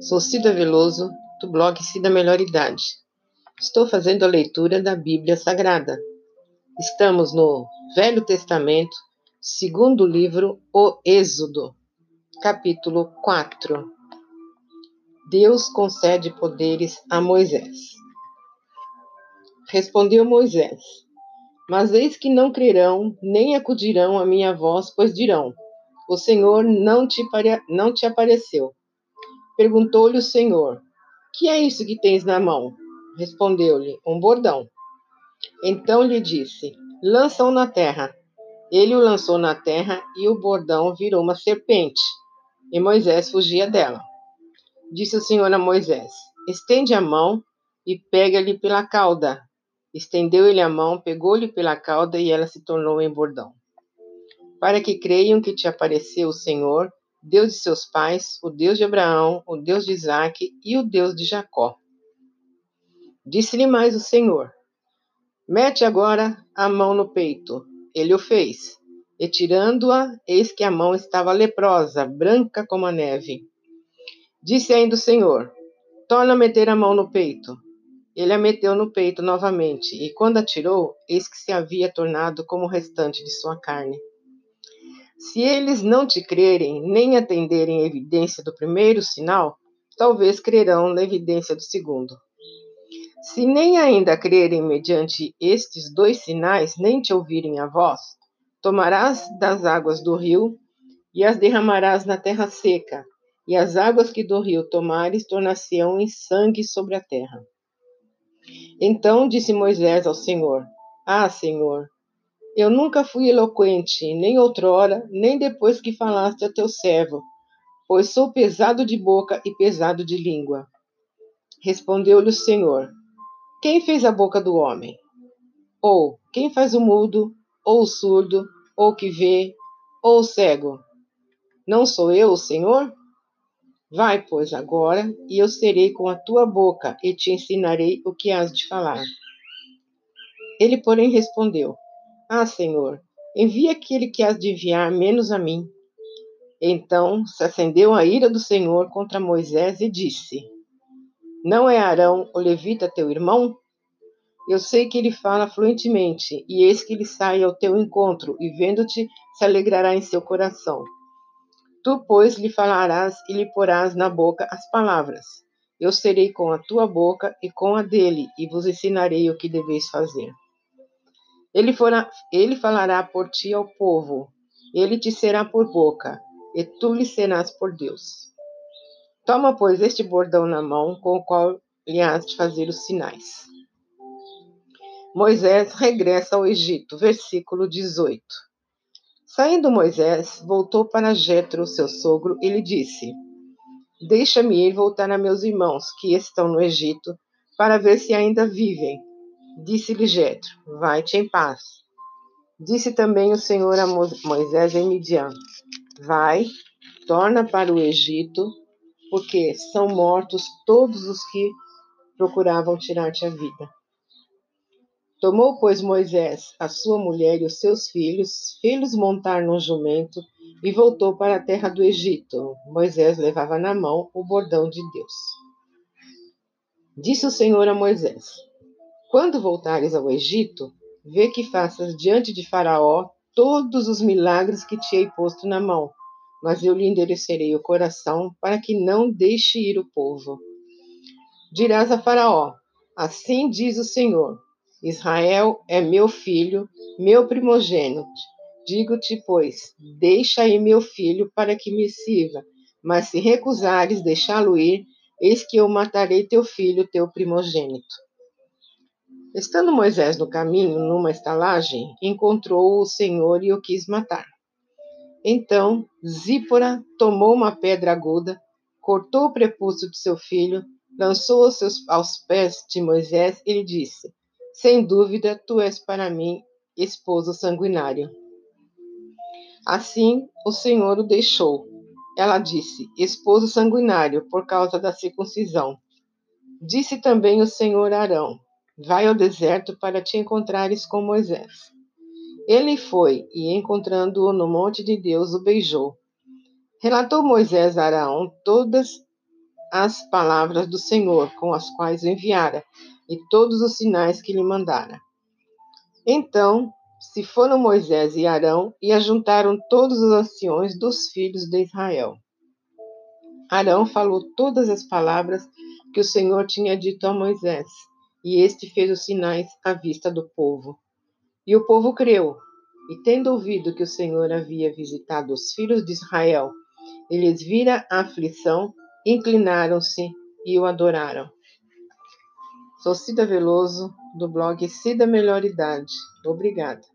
Sou Cida Veloso, do blog Cida Melhor Idade. Estou fazendo a leitura da Bíblia Sagrada. Estamos no Velho Testamento, segundo livro, O Êxodo, capítulo 4. Deus concede poderes a Moisés. Respondeu Moisés: Mas eis que não crerão, nem acudirão à minha voz, pois dirão: O Senhor não te, não te apareceu. Perguntou-lhe o Senhor: Que é isso que tens na mão? Respondeu-lhe: Um bordão. Então lhe disse: Lança-o na terra. Ele o lançou na terra e o bordão virou uma serpente. E Moisés fugia dela. Disse o Senhor a Moisés: Estende a mão e pega-lhe pela cauda. Estendeu ele a mão, pegou-lhe pela cauda e ela se tornou em bordão. Para que creiam que te apareceu o Senhor Deus de seus pais, o Deus de Abraão, o Deus de Isaque e o Deus de Jacó. Disse-lhe mais o Senhor: Mete agora a mão no peito. Ele o fez. E tirando-a, eis que a mão estava leprosa, branca como a neve. Disse ainda o Senhor: Torna a meter a mão no peito. Ele a meteu no peito novamente, e quando a tirou, eis que se havia tornado como o restante de sua carne. Se eles não te crerem, nem atenderem a evidência do primeiro sinal, talvez crerão na evidência do segundo. Se nem ainda crerem mediante estes dois sinais, nem te ouvirem a voz, tomarás das águas do rio e as derramarás na terra seca, e as águas que do rio tomares tornar-se-ão em sangue sobre a terra. Então disse Moisés ao Senhor: Ah, Senhor, eu nunca fui eloquente, nem outrora, nem depois que falaste a teu servo, pois sou pesado de boca e pesado de língua. Respondeu-lhe o Senhor: Quem fez a boca do homem? Ou quem faz o mudo, ou o surdo, ou o que vê, ou o cego? Não sou eu o Senhor? Vai, pois, agora, e eu serei com a tua boca, e te ensinarei o que has de falar. Ele, porém, respondeu: ah, Senhor, envia aquele que has de enviar menos a mim. Então se acendeu a ira do Senhor contra Moisés e disse: Não é Arão, o levita, teu irmão? Eu sei que ele fala fluentemente, e eis que ele sai ao teu encontro, e vendo-te, se alegrará em seu coração. Tu, pois, lhe falarás e lhe porás na boca as palavras. Eu serei com a tua boca e com a dele, e vos ensinarei o que deveis fazer. Ele, fora, ele falará por ti ao povo, ele te será por boca, e tu lhe serás por Deus. Toma, pois, este bordão na mão, com o qual lhe has de fazer os sinais. Moisés regressa ao Egito, versículo 18. Saindo Moisés, voltou para Jetro, seu sogro, e lhe disse: Deixa-me ir voltar a meus irmãos, que estão no Egito, para ver se ainda vivem Disse-lhe Jetro: Vai-te em paz. Disse também o Senhor a Moisés em Midian: Vai, torna para o Egito, porque são mortos todos os que procuravam tirar-te a vida. Tomou, pois, Moisés a sua mulher e os seus filhos, fê-los montar num jumento e voltou para a terra do Egito. Moisés levava na mão o bordão de Deus. Disse o Senhor a Moisés: quando voltares ao Egito, vê que faças diante de Faraó todos os milagres que te hei posto na mão, mas eu lhe endurecerei o coração para que não deixe ir o povo. Dirás a Faraó: Assim diz o Senhor: Israel é meu filho, meu primogênito. Digo-te, pois, deixa aí meu filho para que me sirva, mas se recusares deixá-lo ir, eis que eu matarei teu filho, teu primogênito. Estando Moisés no caminho, numa estalagem, encontrou o Senhor e o quis matar. Então Zípora tomou uma pedra aguda, cortou o prepúcio de seu filho, lançou aos, seus, aos pés de Moisés e lhe disse: Sem dúvida, tu és para mim esposo sanguinário. Assim o Senhor o deixou. Ela disse: Esposo sanguinário, por causa da circuncisão. Disse também o Senhor Arão: Vai ao deserto para te encontrares com Moisés. Ele foi e, encontrando-o no monte de Deus, o beijou. Relatou Moisés a Araão todas as palavras do Senhor, com as quais o enviara, e todos os sinais que lhe mandara. Então se foram Moisés e Arão e ajuntaram todos os anciões dos filhos de Israel. Arão falou todas as palavras que o Senhor tinha dito a Moisés, e este fez os sinais à vista do povo. E o povo creu, e tendo ouvido que o Senhor havia visitado os filhos de Israel, eles vira a aflição, inclinaram-se e o adoraram. Sou Cida Veloso, do blog Cida Melhor Idade. Obrigada.